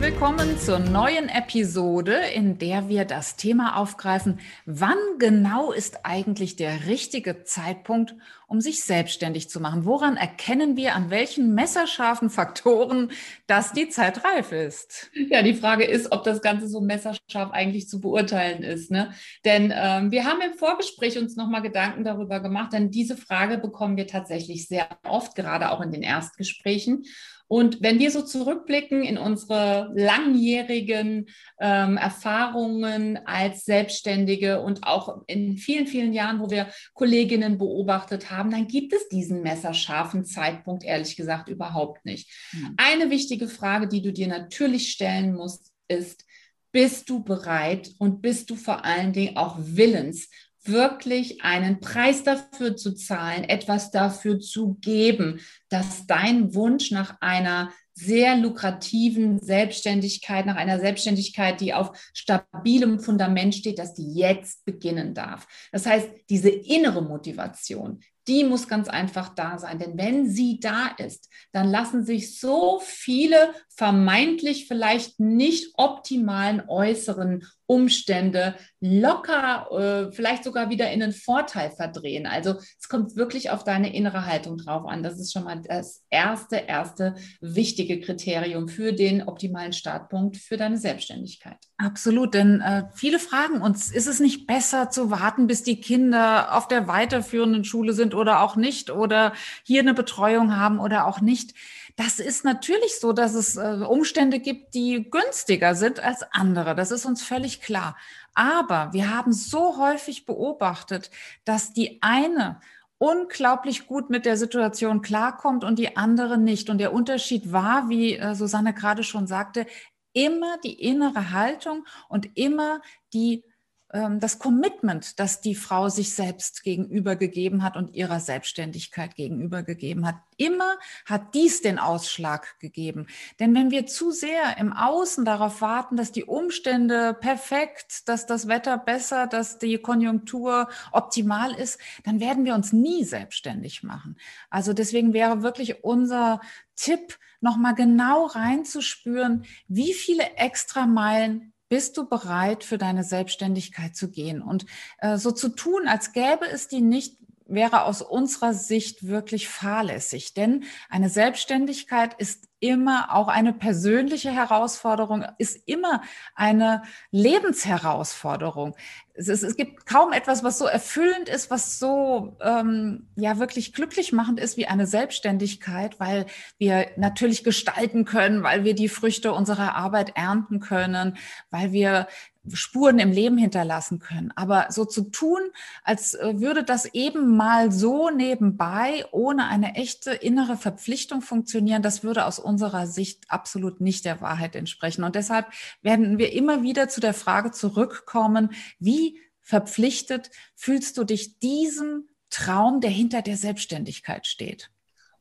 Willkommen zur neuen Episode, in der wir das Thema aufgreifen, wann genau ist eigentlich der richtige Zeitpunkt, um sich selbstständig zu machen? Woran erkennen wir, an welchen messerscharfen Faktoren, dass die Zeit reif ist? Ja, die Frage ist, ob das Ganze so messerscharf eigentlich zu beurteilen ist. Ne? Denn ähm, wir haben im Vorgespräch uns nochmal Gedanken darüber gemacht, denn diese Frage bekommen wir tatsächlich sehr oft, gerade auch in den Erstgesprächen. Und wenn wir so zurückblicken in unsere langjährigen ähm, Erfahrungen als Selbstständige und auch in vielen, vielen Jahren, wo wir Kolleginnen beobachtet haben, dann gibt es diesen messerscharfen Zeitpunkt, ehrlich gesagt, überhaupt nicht. Mhm. Eine wichtige Frage, die du dir natürlich stellen musst, ist, bist du bereit und bist du vor allen Dingen auch willens, wirklich einen Preis dafür zu zahlen, etwas dafür zu geben, dass dein Wunsch nach einer sehr lukrativen Selbstständigkeit, nach einer Selbstständigkeit, die auf stabilem Fundament steht, dass die jetzt beginnen darf. Das heißt, diese innere Motivation, die muss ganz einfach da sein. Denn wenn sie da ist, dann lassen sich so viele vermeintlich vielleicht nicht optimalen äußeren Umstände locker, äh, vielleicht sogar wieder in einen Vorteil verdrehen. Also es kommt wirklich auf deine innere Haltung drauf an. Das ist schon mal das erste, erste wichtige Kriterium für den optimalen Startpunkt für deine Selbstständigkeit. Absolut, denn äh, viele fragen uns, ist es nicht besser zu warten, bis die Kinder auf der weiterführenden Schule sind oder auch nicht oder hier eine Betreuung haben oder auch nicht? Das ist natürlich so, dass es äh, Umstände gibt, die günstiger sind als andere. Das ist uns völlig klar. Aber wir haben so häufig beobachtet, dass die eine unglaublich gut mit der Situation klarkommt und die andere nicht. Und der Unterschied war, wie äh, Susanne gerade schon sagte, immer die innere Haltung und immer die das Commitment, das die Frau sich selbst gegenüber gegeben hat und ihrer Selbstständigkeit gegenüber gegeben hat. Immer hat dies den Ausschlag gegeben. Denn wenn wir zu sehr im Außen darauf warten, dass die Umstände perfekt, dass das Wetter besser, dass die Konjunktur optimal ist, dann werden wir uns nie selbstständig machen. Also deswegen wäre wirklich unser Tipp, nochmal genau reinzuspüren, wie viele extra Meilen bist du bereit, für deine Selbstständigkeit zu gehen? Und äh, so zu tun, als gäbe es die nicht, wäre aus unserer Sicht wirklich fahrlässig. Denn eine Selbstständigkeit ist immer auch eine persönliche Herausforderung, ist immer eine Lebensherausforderung. Es, ist, es gibt kaum etwas, was so erfüllend ist, was so ähm, ja wirklich glücklich machend ist wie eine Selbstständigkeit, weil wir natürlich gestalten können, weil wir die Früchte unserer Arbeit ernten können, weil wir Spuren im Leben hinterlassen können. Aber so zu tun, als äh, würde das eben mal so nebenbei ohne eine echte innere Verpflichtung funktionieren, das würde aus unserer Sicht absolut nicht der Wahrheit entsprechen. Und deshalb werden wir immer wieder zu der Frage zurückkommen, wie verpflichtet fühlst du dich diesem Traum, der hinter der Selbstständigkeit steht?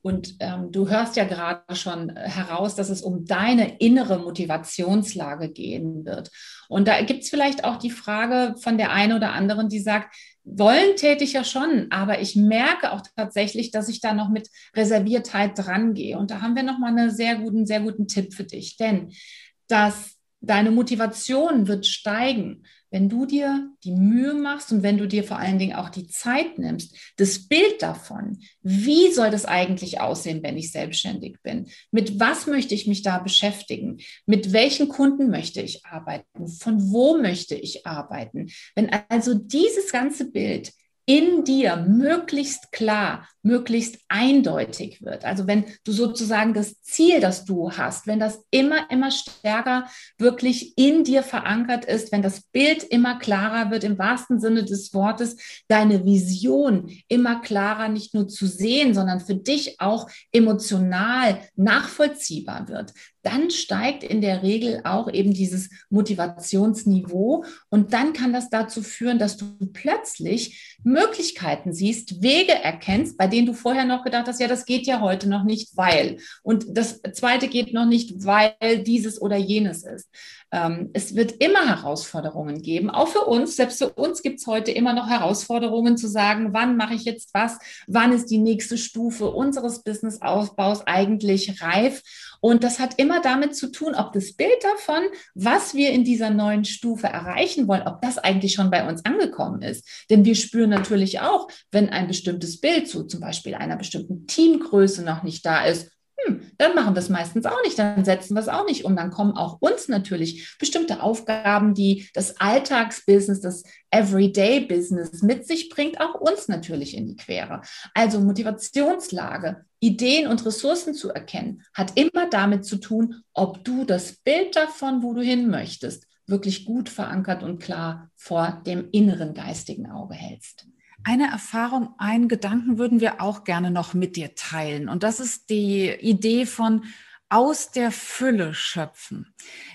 Und ähm, du hörst ja gerade schon heraus, dass es um deine innere Motivationslage gehen wird. Und da gibt es vielleicht auch die Frage von der einen oder anderen, die sagt, wollen täte ich ja schon, aber ich merke auch tatsächlich, dass ich da noch mit Reserviertheit drangehe. Und da haben wir nochmal einen sehr guten, sehr guten Tipp für dich. Denn das deine Motivation wird steigen, wenn du dir die Mühe machst und wenn du dir vor allen Dingen auch die Zeit nimmst, das Bild davon, wie soll das eigentlich aussehen, wenn ich selbstständig bin? Mit was möchte ich mich da beschäftigen? Mit welchen Kunden möchte ich arbeiten? Von wo möchte ich arbeiten? Wenn also dieses ganze Bild in dir möglichst klar, möglichst eindeutig wird. Also wenn du sozusagen das Ziel, das du hast, wenn das immer, immer stärker wirklich in dir verankert ist, wenn das Bild immer klarer wird, im wahrsten Sinne des Wortes, deine Vision immer klarer nicht nur zu sehen, sondern für dich auch emotional nachvollziehbar wird, dann steigt in der Regel auch eben dieses Motivationsniveau und dann kann das dazu führen, dass du plötzlich Möglichkeiten siehst, Wege erkennst, bei denen du vorher noch gedacht hast, ja, das geht ja heute noch nicht, weil. Und das zweite geht noch nicht, weil dieses oder jenes ist. Ähm, es wird immer Herausforderungen geben, auch für uns. Selbst für uns gibt es heute immer noch Herausforderungen zu sagen, wann mache ich jetzt was, wann ist die nächste Stufe unseres Businessausbaus eigentlich reif. Und das hat immer damit zu tun, ob das Bild davon, was wir in dieser neuen Stufe erreichen wollen, ob das eigentlich schon bei uns angekommen ist. Denn wir spüren natürlich auch, wenn ein bestimmtes Bild zu zum Beispiel einer bestimmten Teamgröße noch nicht da ist, dann machen wir es meistens auch nicht, dann setzen wir es auch nicht um. Dann kommen auch uns natürlich bestimmte Aufgaben, die das Alltagsbusiness, das Everyday-Business mit sich bringt, auch uns natürlich in die Quere. Also Motivationslage, Ideen und Ressourcen zu erkennen, hat immer damit zu tun, ob du das Bild davon, wo du hin möchtest, wirklich gut verankert und klar vor dem inneren geistigen Auge hältst. Eine Erfahrung, einen Gedanken würden wir auch gerne noch mit dir teilen. Und das ist die Idee von aus der Fülle schöpfen.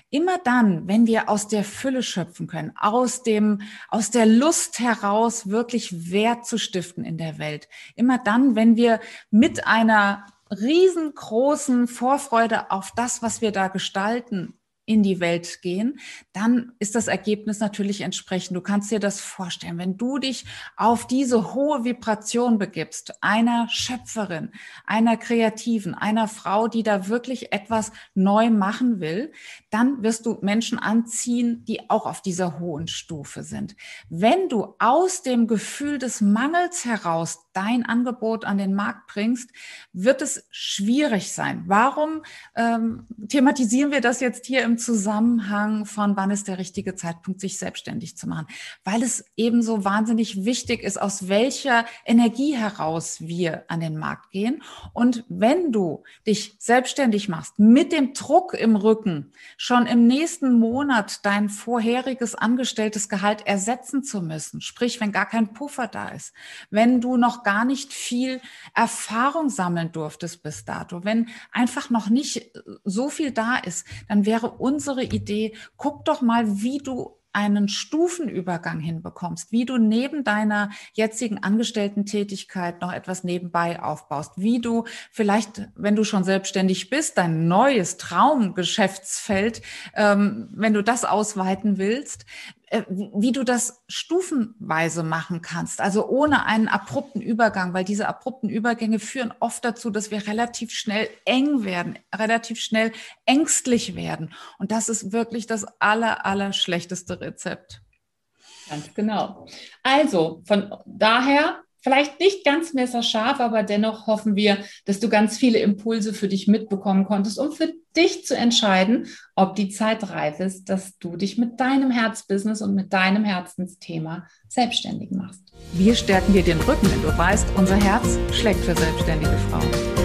Immer dann, wenn wir aus der Fülle schöpfen können, aus dem, aus der Lust heraus wirklich Wert zu stiften in der Welt. Immer dann, wenn wir mit einer riesengroßen Vorfreude auf das, was wir da gestalten, in die Welt gehen, dann ist das Ergebnis natürlich entsprechend. Du kannst dir das vorstellen, wenn du dich auf diese hohe Vibration begibst, einer Schöpferin, einer Kreativen, einer Frau, die da wirklich etwas neu machen will, dann wirst du Menschen anziehen, die auch auf dieser hohen Stufe sind. Wenn du aus dem Gefühl des Mangels heraus dein Angebot an den Markt bringst, wird es schwierig sein. Warum ähm, thematisieren wir das jetzt hier im Zusammenhang von wann ist der richtige Zeitpunkt, sich selbstständig zu machen? Weil es eben so wahnsinnig wichtig ist, aus welcher Energie heraus wir an den Markt gehen. Und wenn du dich selbstständig machst, mit dem Druck im Rücken, schon im nächsten Monat dein vorheriges angestelltes Gehalt ersetzen zu müssen, sprich, wenn gar kein Puffer da ist, wenn du noch gar nicht viel Erfahrung sammeln durftest bis dato, wenn einfach noch nicht so viel da ist, dann wäre unsere Idee, guck doch mal, wie du einen Stufenübergang hinbekommst, wie du neben deiner jetzigen Angestellten-Tätigkeit noch etwas nebenbei aufbaust, wie du vielleicht, wenn du schon selbstständig bist, dein neues Traumgeschäftsfeld, ähm, wenn du das ausweiten willst, äh, wie du das stufenweise machen kannst, also ohne einen abrupten Übergang, weil diese abrupten Übergänge führen oft dazu, dass wir relativ schnell eng werden, relativ schnell ängstlich werden. Und das ist wirklich das aller, aller schlechteste Rezept. Ganz genau. Also von daher vielleicht nicht ganz messerscharf, aber dennoch hoffen wir, dass du ganz viele Impulse für dich mitbekommen konntest, um für dich zu entscheiden, ob die Zeit reif ist, dass du dich mit deinem Herzbusiness und mit deinem Herzensthema selbstständig machst. Wir stärken dir den Rücken, wenn du weißt, unser Herz schlägt für selbstständige Frauen.